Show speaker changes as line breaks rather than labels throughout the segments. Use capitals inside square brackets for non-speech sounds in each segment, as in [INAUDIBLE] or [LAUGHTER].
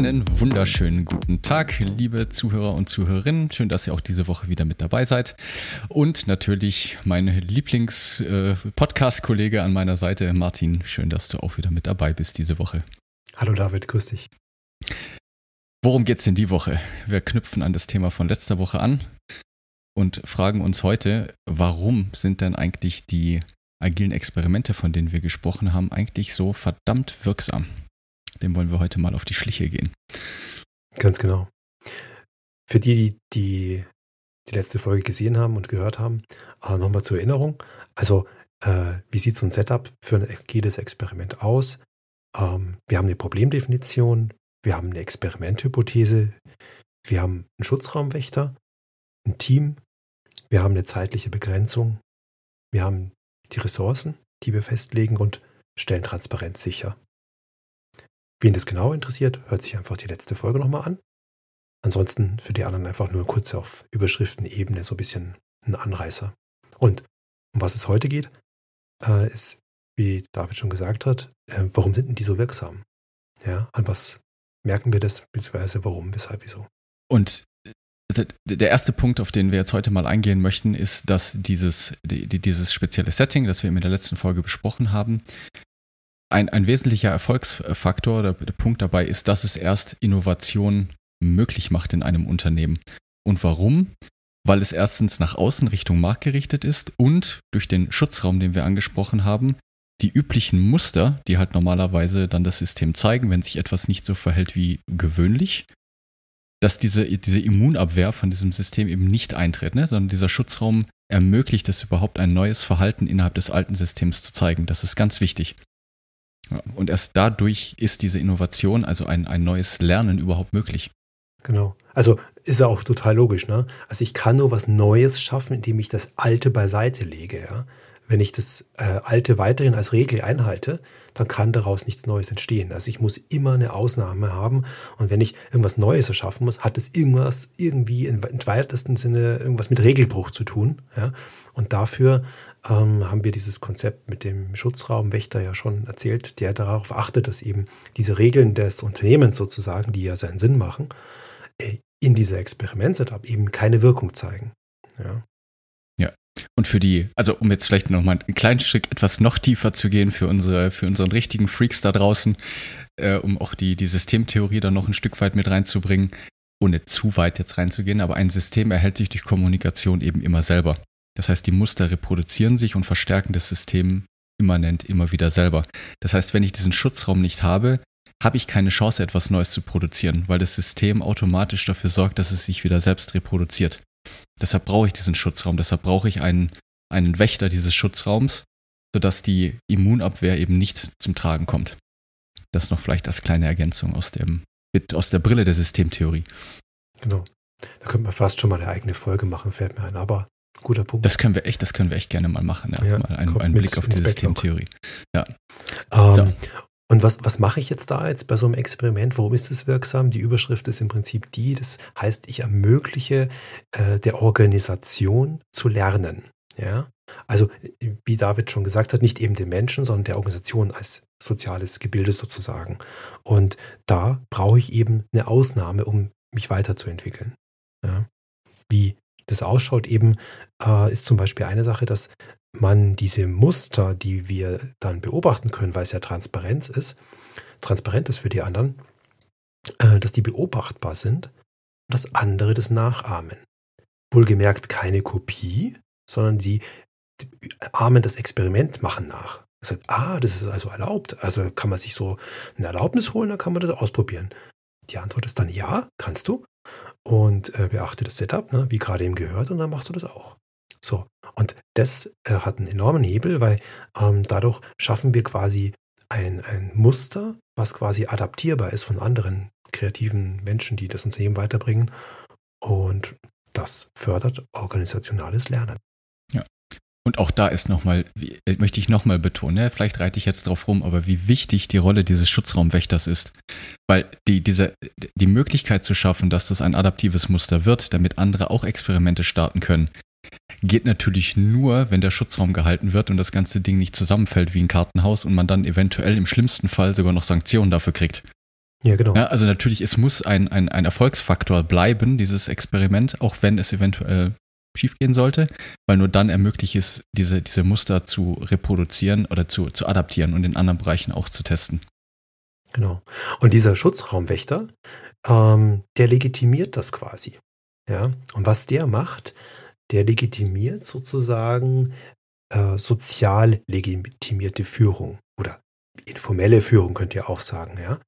Einen wunderschönen guten Tag, liebe Zuhörer und Zuhörerinnen. Schön, dass ihr auch diese Woche wieder mit dabei seid. Und natürlich mein Lieblings-Podcast-Kollege äh, an meiner Seite, Martin. Schön, dass du auch wieder mit dabei bist diese Woche.
Hallo David, grüß dich.
Worum geht's denn die Woche? Wir knüpfen an das Thema von letzter Woche an und fragen uns heute, warum sind denn eigentlich die agilen Experimente, von denen wir gesprochen haben, eigentlich so verdammt wirksam? Dem wollen wir heute mal auf die Schliche gehen.
Ganz genau. Für die, die die, letzte Folge gesehen haben und gehört haben, äh, nochmal zur Erinnerung. Also, äh, wie sieht so ein Setup für ein agiles Experiment aus? Ähm, wir haben eine Problemdefinition, wir haben eine Experimenthypothese, wir haben einen Schutzraumwächter, ein Team, wir haben eine zeitliche Begrenzung, wir haben die Ressourcen, die wir festlegen und stellen Transparenz sicher. Wen das genau interessiert, hört sich einfach die letzte Folge nochmal an. Ansonsten für die anderen einfach nur kurz auf Überschriftenebene so ein bisschen ein Anreißer. Und um was es heute geht, äh, ist, wie David schon gesagt hat, äh, warum sind denn die so wirksam? Ja, an was merken wir das, beziehungsweise warum, weshalb, wieso?
Und also der erste Punkt, auf den wir jetzt heute mal eingehen möchten, ist, dass dieses, die, dieses spezielle Setting, das wir in der letzten Folge besprochen haben, ein, ein wesentlicher Erfolgsfaktor oder der Punkt dabei ist, dass es erst Innovation möglich macht in einem Unternehmen. Und warum? Weil es erstens nach außen Richtung Markt gerichtet ist und durch den Schutzraum, den wir angesprochen haben, die üblichen Muster, die halt normalerweise dann das System zeigen, wenn sich etwas nicht so verhält wie gewöhnlich, dass diese, diese Immunabwehr von diesem System eben nicht eintritt, ne? sondern dieser Schutzraum ermöglicht es überhaupt ein neues Verhalten innerhalb des alten Systems zu zeigen. Das ist ganz wichtig. Und erst dadurch ist diese Innovation, also ein, ein neues Lernen überhaupt möglich.
Genau. Also ist ja auch total logisch, ne? Also ich kann nur was Neues schaffen, indem ich das Alte beiseite lege, ja. Wenn ich das äh, Alte weiterhin als Regel einhalte, dann kann daraus nichts Neues entstehen. Also ich muss immer eine Ausnahme haben. Und wenn ich irgendwas Neues erschaffen muss, hat es irgendwas irgendwie im weitesten Sinne irgendwas mit Regelbruch zu tun. Ja? Und dafür ähm, haben wir dieses Konzept mit dem Schutzraumwächter ja schon erzählt, der darauf achtet, dass eben diese Regeln des Unternehmens sozusagen, die ja seinen Sinn machen, äh, in dieser Experiment-Setup eben keine Wirkung zeigen. Ja.
Und für die, also um jetzt vielleicht nochmal einen kleinen Stück etwas noch tiefer zu gehen für unsere, für unseren richtigen Freaks da draußen, äh, um auch die, die Systemtheorie da noch ein Stück weit mit reinzubringen, ohne zu weit jetzt reinzugehen, aber ein System erhält sich durch Kommunikation eben immer selber. Das heißt, die Muster reproduzieren sich und verstärken das System immanent immer wieder selber. Das heißt, wenn ich diesen Schutzraum nicht habe, habe ich keine Chance, etwas Neues zu produzieren, weil das System automatisch dafür sorgt, dass es sich wieder selbst reproduziert. Deshalb brauche ich diesen Schutzraum, deshalb brauche ich einen, einen Wächter dieses Schutzraums, sodass die Immunabwehr eben nicht zum Tragen kommt. Das noch vielleicht als kleine Ergänzung aus, dem, aus der Brille der Systemtheorie.
Genau. Da könnte man fast schon mal eine eigene Folge machen, fällt mir ein. Aber Guter Punkt.
Das können wir echt, das können wir echt gerne mal machen. Ja. ja mal einen, einen Blick auf die Systemtheorie. Ja.
Ähm, so. Und was, was mache ich jetzt da jetzt bei so einem Experiment? Warum ist es wirksam? Die Überschrift ist im Prinzip die, das heißt, ich ermögliche äh, der Organisation zu lernen. Ja? Also, wie David schon gesagt hat, nicht eben den Menschen, sondern der Organisation als soziales Gebilde sozusagen. Und da brauche ich eben eine Ausnahme, um mich weiterzuentwickeln. Ja? Wie das ausschaut, eben äh, ist zum Beispiel eine Sache, dass man diese Muster, die wir dann beobachten können, weil es ja Transparenz ist, transparent ist für die anderen, äh, dass die beobachtbar sind und dass andere das nachahmen. Wohlgemerkt keine Kopie, sondern die, die ahmen das Experiment, machen nach. Das ah, das ist also erlaubt. Also kann man sich so eine Erlaubnis holen, dann kann man das ausprobieren. Die Antwort ist dann ja, kannst du und äh, beachte das Setup, ne, wie gerade eben gehört, und dann machst du das auch. So. Und das äh, hat einen enormen Hebel, weil ähm, dadurch schaffen wir quasi ein, ein Muster, was quasi adaptierbar ist von anderen kreativen Menschen, die das Unternehmen weiterbringen. Und das fördert organisationales Lernen.
Und auch da ist nochmal, äh, möchte ich nochmal betonen, ja, vielleicht reite ich jetzt drauf rum, aber wie wichtig die Rolle dieses Schutzraumwächters ist. Weil die, diese, die Möglichkeit zu schaffen, dass das ein adaptives Muster wird, damit andere auch Experimente starten können, geht natürlich nur, wenn der Schutzraum gehalten wird und das ganze Ding nicht zusammenfällt wie ein Kartenhaus und man dann eventuell im schlimmsten Fall sogar noch Sanktionen dafür kriegt. Ja, genau. Ja, also natürlich, es muss ein, ein, ein Erfolgsfaktor bleiben, dieses Experiment, auch wenn es eventuell schiefgehen sollte, weil nur dann ermöglicht es, diese, diese Muster zu reproduzieren oder zu, zu adaptieren und in anderen Bereichen auch zu testen.
Genau. Und dieser Schutzraumwächter, ähm, der legitimiert das quasi. Ja. Und was der macht, der legitimiert sozusagen äh, sozial legitimierte Führung oder informelle Führung könnt ihr auch sagen, ja.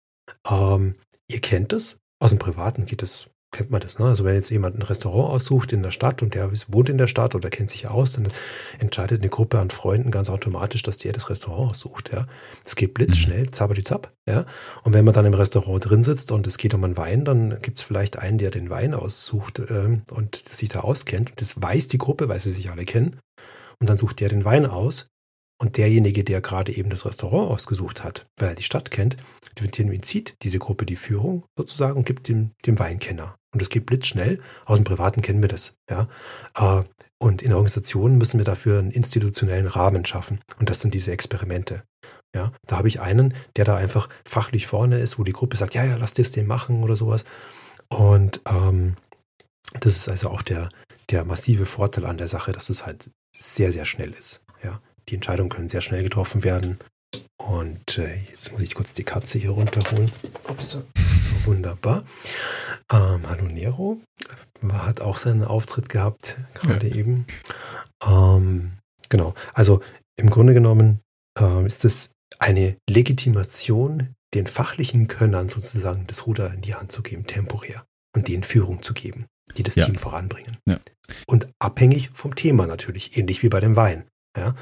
Ähm, ihr kennt es, aus dem Privaten geht es kennt man das. Ne? Also wenn jetzt jemand ein Restaurant aussucht in der Stadt und der wohnt in der Stadt oder kennt sich aus, dann entscheidet eine Gruppe an Freunden ganz automatisch, dass der das Restaurant aussucht. Ja, es geht blitzschnell, mhm. zapperi zapp. Ja, und wenn man dann im Restaurant drin sitzt und es geht um einen Wein, dann gibt es vielleicht einen, der den Wein aussucht ähm, und sich da auskennt. Das weiß die Gruppe, weil sie sich alle kennen. Und dann sucht der den Wein aus und derjenige, der gerade eben das Restaurant ausgesucht hat, weil er die Stadt kennt, zieht diese Gruppe die Führung sozusagen und gibt dem, dem Weinkenner. Und das geht blitzschnell. Aus dem Privaten kennen wir das. Ja? Äh, und in Organisationen müssen wir dafür einen institutionellen Rahmen schaffen. Und das sind diese Experimente. Ja, da habe ich einen, der da einfach fachlich vorne ist, wo die Gruppe sagt, ja, ja, lass das den machen oder sowas. Und ähm, das ist also auch der, der massive Vorteil an der Sache, dass es halt sehr, sehr schnell ist. Ja, die Entscheidungen können sehr schnell getroffen werden. Und äh, jetzt muss ich kurz die Katze hier runterholen. Ups, so wunderbar. Ähm, hallo Nero hat auch seinen Auftritt gehabt, gerade ja. eben. Ähm, genau, also im Grunde genommen ähm, ist es eine Legitimation, den fachlichen Könnern sozusagen das Ruder in die Hand zu geben, temporär, und denen Führung zu geben, die das ja. Team voranbringen. Ja. Und abhängig vom Thema natürlich, ähnlich wie bei dem Wein. Ja?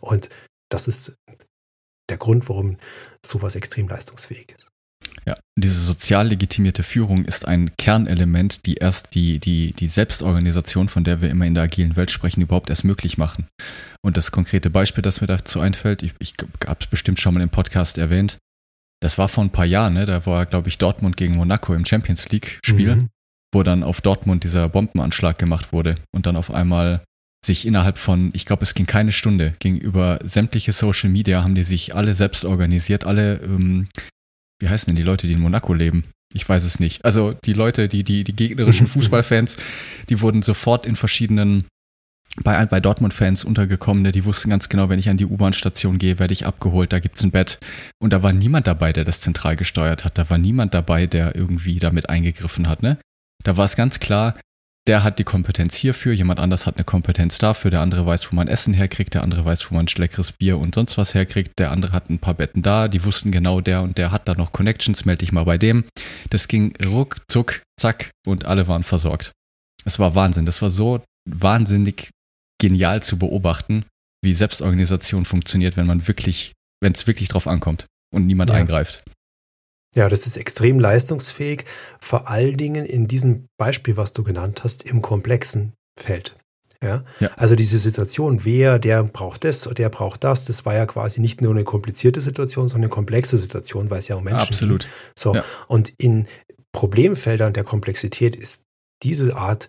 Und das ist der Grund, warum sowas extrem leistungsfähig ist.
Ja, diese sozial legitimierte Führung ist ein Kernelement, die erst die, die, die Selbstorganisation, von der wir immer in der agilen Welt sprechen, überhaupt erst möglich machen. Und das konkrete Beispiel, das mir dazu einfällt, ich, ich habe es bestimmt schon mal im Podcast erwähnt, das war vor ein paar Jahren, ne? da war, glaube ich, Dortmund gegen Monaco im Champions League-Spiel, mhm. wo dann auf Dortmund dieser Bombenanschlag gemacht wurde und dann auf einmal sich innerhalb von, ich glaube, es ging keine Stunde, ging über sämtliche Social Media, haben die sich alle selbst organisiert, alle, ähm, wie heißen denn die Leute, die in Monaco leben? Ich weiß es nicht. Also die Leute, die, die, die gegnerischen [LAUGHS] Fußballfans, die wurden sofort in verschiedenen, bei, bei Dortmund-Fans untergekommen, die wussten ganz genau, wenn ich an die U-Bahn-Station gehe, werde ich abgeholt, da gibt's ein Bett. Und da war niemand dabei, der das zentral gesteuert hat. Da war niemand dabei, der irgendwie damit eingegriffen hat. Ne? Da war es ganz klar, der hat die Kompetenz hierfür, jemand anders hat eine Kompetenz dafür, der andere weiß, wo man Essen herkriegt, der andere weiß, wo man leckeres Bier und sonst was herkriegt, der andere hat ein paar Betten da, die wussten genau, der und der hat da noch Connections, melde dich mal bei dem. Das ging ruck, zuck, zack und alle waren versorgt. Es war Wahnsinn, das war so wahnsinnig genial zu beobachten, wie Selbstorganisation funktioniert, wenn man wirklich, wenn es wirklich drauf ankommt und niemand ja. eingreift.
Ja, das ist extrem leistungsfähig, vor allen Dingen in diesem Beispiel, was du genannt hast, im komplexen Feld. Ja? ja? Also diese Situation, wer, der braucht das, der braucht das, das war ja quasi nicht nur eine komplizierte Situation, sondern eine komplexe Situation, weil es ja um Menschen
Absolut.
geht. So. Ja. Und in Problemfeldern der Komplexität ist diese Art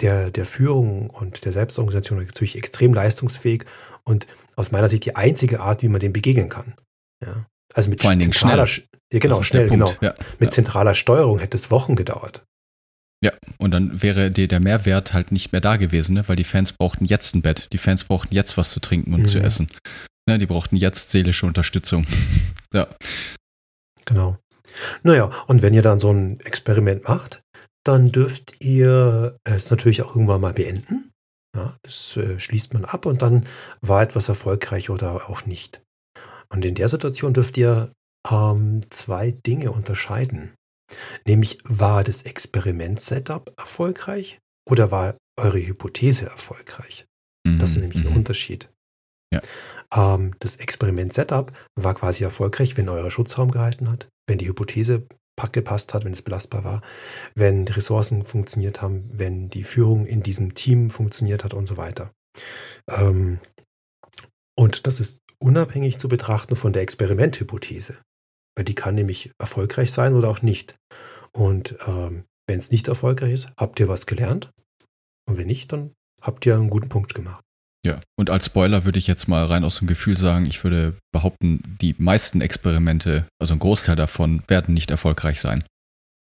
der, der Führung und der Selbstorganisation natürlich extrem leistungsfähig und aus meiner Sicht die einzige Art, wie man dem begegnen kann. Ja. Also mit
Vor allen Dingen schnell.
Ja, genau, schnell, genau. Ja, Mit ja. zentraler Steuerung hätte es Wochen gedauert.
Ja, und dann wäre die, der Mehrwert halt nicht mehr da gewesen, ne? weil die Fans brauchten jetzt ein Bett. Die Fans brauchten jetzt was zu trinken und mhm. zu essen. Ne? Die brauchten jetzt seelische Unterstützung. [LAUGHS] ja.
Genau. Naja, und wenn ihr dann so ein Experiment macht, dann dürft ihr es natürlich auch irgendwann mal beenden. Ja, das äh, schließt man ab und dann war etwas erfolgreich oder auch nicht. Und in der Situation dürft ihr ähm, zwei Dinge unterscheiden. Nämlich, war das Experiment-Setup erfolgreich oder war eure Hypothese erfolgreich? Mhm. Das ist nämlich ein mhm. Unterschied.
Ja.
Ähm, das Experiment-Setup war quasi erfolgreich, wenn euer Schutzraum gehalten hat, wenn die Hypothese gepasst hat, wenn es belastbar war, wenn die Ressourcen funktioniert haben, wenn die Führung in diesem Team funktioniert hat und so weiter. Ähm, und das ist unabhängig zu betrachten von der Experimenthypothese, weil die kann nämlich erfolgreich sein oder auch nicht. Und ähm, wenn es nicht erfolgreich ist, habt ihr was gelernt und wenn nicht, dann habt ihr einen guten Punkt gemacht.
Ja, und als Spoiler würde ich jetzt mal rein aus dem Gefühl sagen, ich würde behaupten, die meisten Experimente, also ein Großteil davon, werden nicht erfolgreich sein.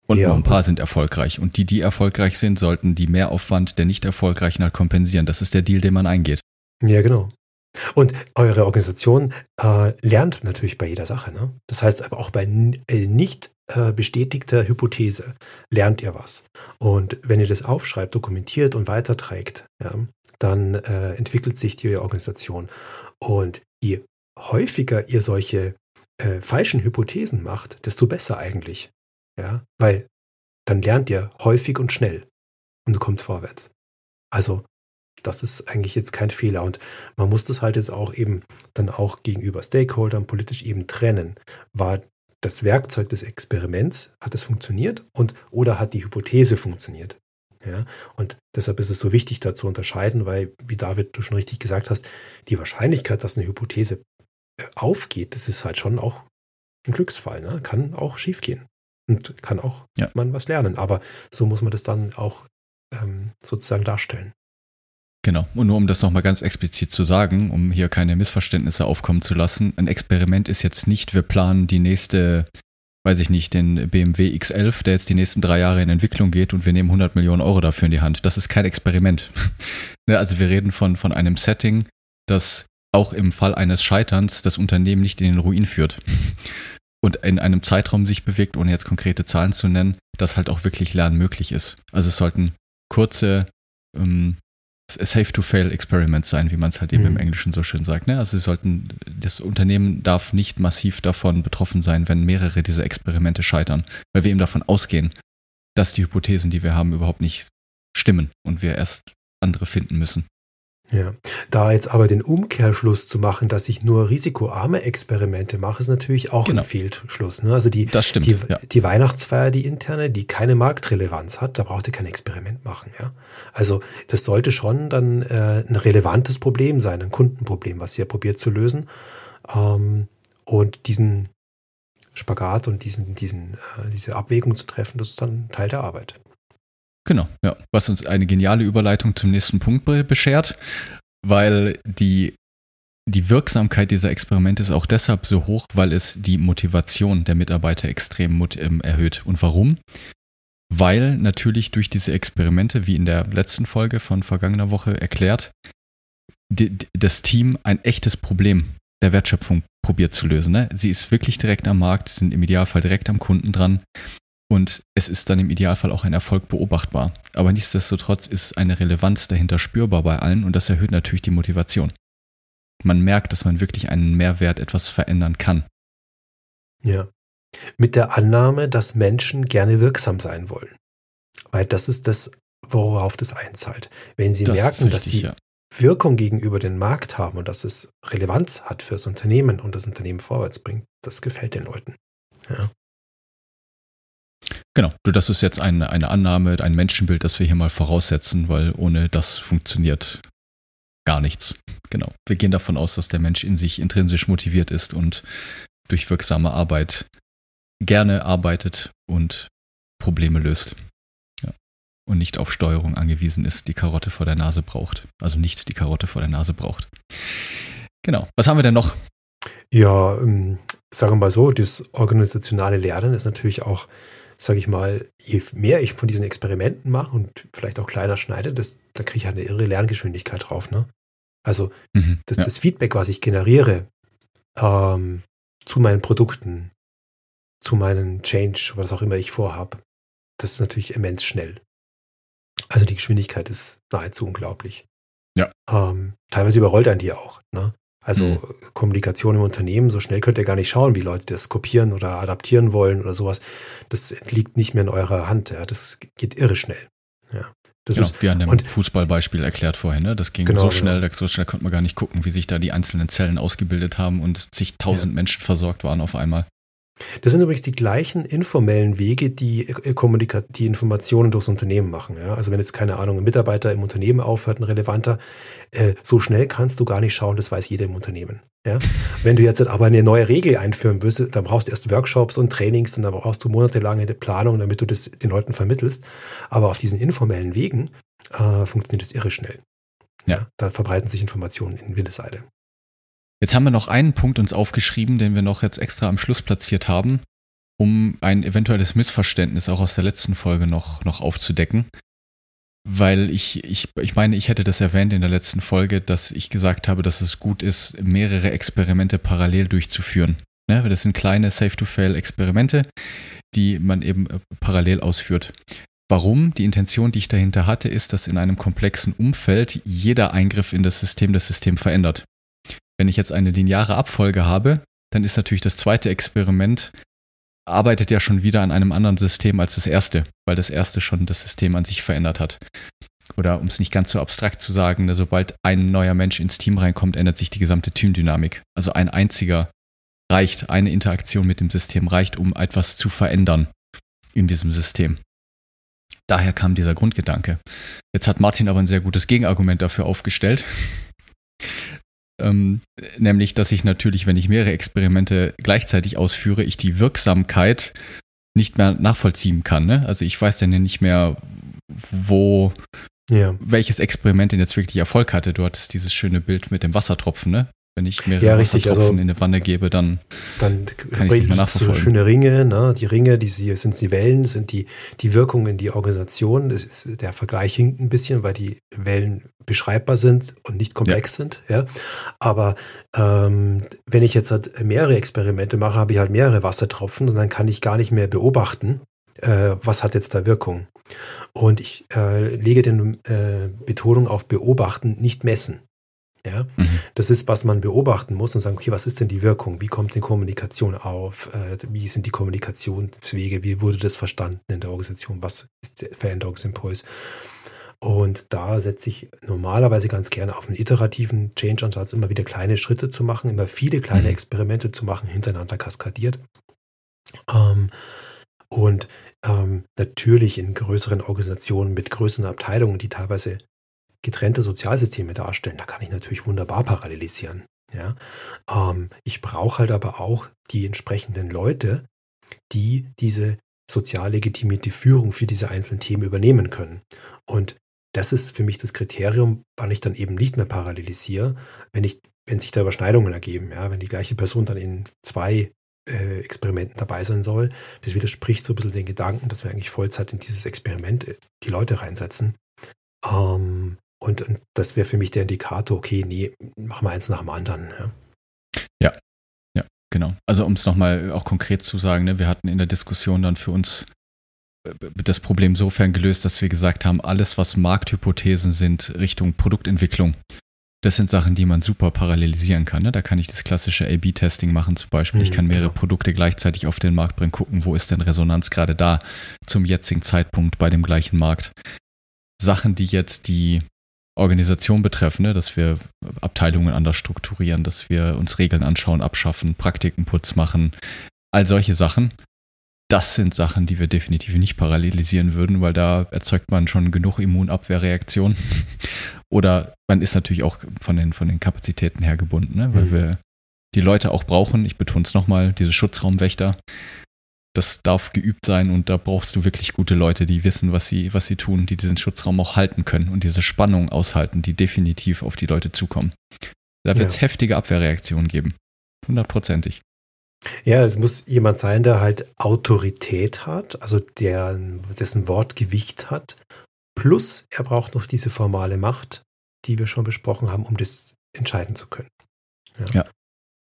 Und ja. nur ein paar sind erfolgreich. Und die, die erfolgreich sind, sollten die Mehraufwand der nicht erfolgreichen halt kompensieren. Das ist der Deal, den man eingeht.
Ja, genau. Und eure Organisation äh, lernt natürlich bei jeder Sache. Ne? Das heißt aber auch bei äh, nicht äh, bestätigter Hypothese lernt ihr was. Und wenn ihr das aufschreibt, dokumentiert und weiterträgt, ja, dann äh, entwickelt sich die Organisation. Und je häufiger ihr solche äh, falschen Hypothesen macht, desto besser eigentlich. Ja, weil dann lernt ihr häufig und schnell und kommt vorwärts. Also das ist eigentlich jetzt kein Fehler. Und man muss das halt jetzt auch eben dann auch gegenüber Stakeholdern politisch eben trennen. War das Werkzeug des Experiments, hat es funktioniert und oder hat die Hypothese funktioniert? Ja, und deshalb ist es so wichtig, da zu unterscheiden, weil, wie David du schon richtig gesagt hast, die Wahrscheinlichkeit, dass eine Hypothese äh, aufgeht, das ist halt schon auch ein Glücksfall. Ne? Kann auch schiefgehen und kann auch ja. man was lernen. Aber so muss man das dann auch ähm, sozusagen darstellen.
Genau. Und nur um das nochmal ganz explizit zu sagen, um hier keine Missverständnisse aufkommen zu lassen, ein Experiment ist jetzt nicht, wir planen die nächste, weiß ich nicht, den BMW X11, der jetzt die nächsten drei Jahre in Entwicklung geht und wir nehmen 100 Millionen Euro dafür in die Hand. Das ist kein Experiment. [LAUGHS] Ne, also wir reden von, von einem Setting, das auch im Fall eines Scheiterns das Unternehmen nicht in den Ruin führt. [LAUGHS] Und in einem Zeitraum sich bewegt, ohne jetzt konkrete Zahlen zu nennen, dass halt auch wirklich Lernen möglich ist. Also es sollten kurze, ähm, Safe-to-Fail-Experiments sein, wie man es halt eben mhm. im Englischen so schön sagt. Ne? Also sie sollten, das Unternehmen darf nicht massiv davon betroffen sein, wenn mehrere dieser Experimente scheitern, weil wir eben davon ausgehen, dass die Hypothesen, die wir haben, überhaupt nicht stimmen und wir erst andere finden müssen.
Ja, da jetzt aber den Umkehrschluss zu machen, dass ich nur risikoarme Experimente mache, ist natürlich auch genau. ein Fehlschluss. Ne? Also die,
stimmt,
die, ja. die, Weihnachtsfeier, die interne, die keine Marktrelevanz hat, da braucht ihr kein Experiment machen. Ja? Also das sollte schon dann äh, ein relevantes Problem sein, ein Kundenproblem, was ihr probiert zu lösen. Ähm, und diesen Spagat und diesen, diesen, äh, diese Abwägung zu treffen, das ist dann Teil der Arbeit.
Genau, ja. Was uns eine geniale Überleitung zum nächsten Punkt beschert, weil die, die Wirksamkeit dieser Experimente ist auch deshalb so hoch, weil es die Motivation der Mitarbeiter extrem ähm, erhöht. Und warum? Weil natürlich durch diese Experimente, wie in der letzten Folge von vergangener Woche erklärt, die, das Team ein echtes Problem der Wertschöpfung probiert zu lösen. Ne? Sie ist wirklich direkt am Markt, sind im Idealfall direkt am Kunden dran und es ist dann im Idealfall auch ein Erfolg beobachtbar. Aber nichtsdestotrotz ist eine Relevanz dahinter spürbar bei allen und das erhöht natürlich die Motivation. Man merkt, dass man wirklich einen Mehrwert etwas verändern kann.
Ja. Mit der Annahme, dass Menschen gerne wirksam sein wollen. Weil das ist das, worauf das einzahlt. Wenn sie das merken, richtig, dass sie ja. Wirkung gegenüber dem Markt haben und dass es Relevanz hat fürs Unternehmen und das Unternehmen vorwärts bringt, das gefällt den Leuten. Ja.
Genau, das ist jetzt eine, eine Annahme, ein Menschenbild, das wir hier mal voraussetzen, weil ohne das funktioniert gar nichts. Genau. Wir gehen davon aus, dass der Mensch in sich intrinsisch motiviert ist und durch wirksame Arbeit gerne arbeitet und Probleme löst. Ja. Und nicht auf Steuerung angewiesen ist, die Karotte vor der Nase braucht. Also nicht die Karotte vor der Nase braucht. Genau. Was haben wir denn noch?
Ja, ähm, sagen wir mal so, das organisationale Lernen ist natürlich auch sage ich mal, je mehr ich von diesen Experimenten mache und vielleicht auch kleiner schneide, das, da kriege ich halt eine irre Lerngeschwindigkeit drauf. Ne? Also mhm, das, ja. das, Feedback, was ich generiere ähm, zu meinen Produkten, zu meinen Change, was auch immer ich vorhabe, das ist natürlich immens schnell. Also die Geschwindigkeit ist nahezu unglaublich.
Ja.
Ähm, teilweise überrollt ein die auch. Ne? Also mhm. Kommunikation im Unternehmen, so schnell könnt ihr gar nicht schauen, wie Leute das kopieren oder adaptieren wollen oder sowas. Das liegt nicht mehr in eurer Hand. Ja. Das geht irre schnell. Ja.
Das genau, ist, wir haben dem Fußballbeispiel erklärt vorhin, ne? Das ging genau, so genau. schnell, genau. so schnell konnte man gar nicht gucken, wie sich da die einzelnen Zellen ausgebildet haben und zigtausend ja. Menschen versorgt waren auf einmal.
Das sind übrigens die gleichen informellen Wege, die, äh, Kommunika die Informationen durchs Unternehmen machen. Ja? Also wenn jetzt, keine Ahnung, ein Mitarbeiter im Unternehmen aufhört, ein relevanter, äh, so schnell kannst du gar nicht schauen, das weiß jeder im Unternehmen. Ja? Wenn du jetzt aber eine neue Regel einführen willst, dann brauchst du erst Workshops und Trainings und dann brauchst du monatelange Planung, damit du das den Leuten vermittelst. Aber auf diesen informellen Wegen äh, funktioniert das irre schnell. Ja. Da verbreiten sich Informationen in Windeseile.
Jetzt haben wir noch einen Punkt uns aufgeschrieben, den wir noch jetzt extra am Schluss platziert haben, um ein eventuelles Missverständnis auch aus der letzten Folge noch, noch aufzudecken. Weil ich, ich, ich meine, ich hätte das erwähnt in der letzten Folge, dass ich gesagt habe, dass es gut ist, mehrere Experimente parallel durchzuführen. Ne? Das sind kleine Safe-to-Fail-Experimente, die man eben äh, parallel ausführt. Warum? Die Intention, die ich dahinter hatte, ist, dass in einem komplexen Umfeld jeder Eingriff in das System das System verändert. Wenn ich jetzt eine lineare Abfolge habe, dann ist natürlich das zweite Experiment arbeitet ja schon wieder an einem anderen System als das erste, weil das erste schon das System an sich verändert hat. Oder um es nicht ganz so abstrakt zu sagen, ne, sobald ein neuer Mensch ins Team reinkommt, ändert sich die gesamte Teamdynamik. Also ein einziger reicht, eine Interaktion mit dem System reicht, um etwas zu verändern in diesem System. Daher kam dieser Grundgedanke. Jetzt hat Martin aber ein sehr gutes Gegenargument dafür aufgestellt. Ähm, nämlich, dass ich natürlich, wenn ich mehrere Experimente gleichzeitig ausführe, ich die Wirksamkeit nicht mehr nachvollziehen kann. Ne? Also ich weiß dann ja nicht mehr, wo ja. welches Experiment denn jetzt wirklich Erfolg hatte. Du hattest dieses schöne Bild mit dem Wassertropfen, ne? Wenn ich mehrere ja, richtig, Wassertropfen also, in eine Wanne gebe, dann,
dann kann ich nicht mehr nachverfolgen. So schöne Ringe, ne? die Ringe, die sie, sind die Wellen, sind die, die Wirkungen in die Organisation. Ist, der Vergleich hinkt ein bisschen, weil die Wellen beschreibbar sind und nicht komplex ja. sind. Ja? Aber ähm, wenn ich jetzt halt mehrere Experimente mache, habe ich halt mehrere Wassertropfen und dann kann ich gar nicht mehr beobachten, äh, was hat jetzt da Wirkung. Und ich äh, lege den äh, Betonung auf beobachten, nicht messen. Ja, mhm. das ist, was man beobachten muss und sagen, okay, was ist denn die Wirkung? Wie kommt die Kommunikation auf? Äh, wie sind die Kommunikationswege? Wie wurde das verstanden in der Organisation? Was ist der Veränderungsimpuls? Und da setze ich normalerweise ganz gerne auf einen iterativen Change-Ansatz, immer wieder kleine Schritte zu machen, immer viele kleine mhm. Experimente zu machen, hintereinander kaskadiert. Ähm, und ähm, natürlich in größeren Organisationen mit größeren Abteilungen, die teilweise getrennte Sozialsysteme darstellen, da kann ich natürlich wunderbar parallelisieren. Ja? Ähm, ich brauche halt aber auch die entsprechenden Leute, die diese sozial legitimierte Führung für diese einzelnen Themen übernehmen können. Und das ist für mich das Kriterium, wann ich dann eben nicht mehr parallelisiere, wenn ich, wenn sich da Überschneidungen ergeben, ja, wenn die gleiche Person dann in zwei äh, Experimenten dabei sein soll. Das widerspricht so ein bisschen den Gedanken, dass wir eigentlich Vollzeit in dieses Experiment äh, die Leute reinsetzen. Ähm, und, und das wäre für mich der Indikator, okay, nee, machen wir eins nach dem anderen. Ja,
ja, ja genau. Also um es nochmal auch konkret zu sagen, ne, wir hatten in der Diskussion dann für uns äh, das Problem sofern gelöst, dass wir gesagt haben, alles, was Markthypothesen sind Richtung Produktentwicklung, das sind Sachen, die man super parallelisieren kann. Ne? Da kann ich das klassische A-B-Testing machen zum Beispiel. Ich mhm, kann mehrere genau. Produkte gleichzeitig auf den Markt bringen, gucken, wo ist denn Resonanz gerade da zum jetzigen Zeitpunkt bei dem gleichen Markt. Sachen, die jetzt die Organisation betreffen, ne? dass wir Abteilungen anders strukturieren, dass wir uns Regeln anschauen, abschaffen, Praktikenputz machen, all solche Sachen. Das sind Sachen, die wir definitiv nicht parallelisieren würden, weil da erzeugt man schon genug Immunabwehrreaktionen. [LAUGHS] Oder man ist natürlich auch von den, von den Kapazitäten her gebunden, ne? weil mhm. wir die Leute auch brauchen. Ich betone es nochmal, diese Schutzraumwächter das darf geübt sein und da brauchst du wirklich gute Leute, die wissen, was sie, was sie tun, die diesen Schutzraum auch halten können und diese Spannung aushalten, die definitiv auf die Leute zukommen. Da wird es ja. heftige Abwehrreaktionen geben. Hundertprozentig.
Ja, es muss jemand sein, der halt Autorität hat, also der, dessen Wort Gewicht hat. Plus, er braucht noch diese formale Macht, die wir schon besprochen haben, um das entscheiden zu können. Ja. ja.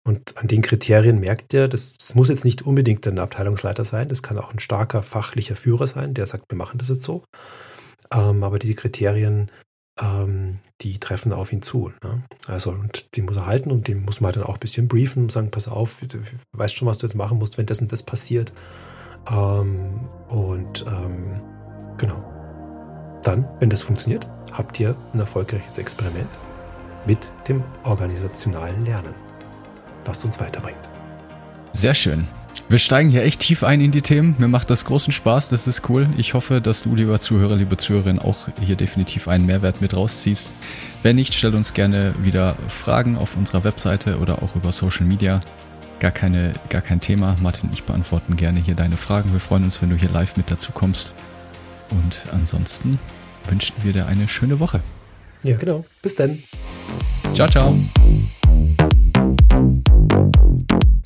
Und an den Kriterien merkt ihr, das, das, muss jetzt nicht unbedingt ein Abteilungsleiter sein, das kann auch ein starker fachlicher Führer sein, der sagt, wir machen das jetzt so. Ähm, aber diese Kriterien, ähm, die treffen auf ihn zu. Ne? Also, und die muss er halten und dem muss man dann auch ein bisschen briefen und sagen, pass auf, du weißt schon, was du jetzt machen musst, wenn das und das passiert. Ähm, und ähm, genau. dann, wenn das funktioniert, habt ihr ein erfolgreiches Experiment mit dem organisationalen Lernen, was uns weiterbringt.
Sehr schön. Wir steigen hier echt tief ein in die Themen. Mir macht das großen Spaß, das ist cool. Ich hoffe, dass du, lieber Zuhörer, liebe Zuhörerin, auch hier definitiv einen Mehrwert mit rausziehst. Wenn nicht, stell uns gerne wieder Fragen auf unserer Webseite oder auch über Social Media. Gar, keine, gar kein Thema. Martin und ich beantworten gerne hier deine Fragen. Wir freuen uns, wenn du hier live mit dazu kommst. Und ansonsten wünschen wir dir eine schöne Woche.
Ja, genau. Bis dann.
Ciao, ciao.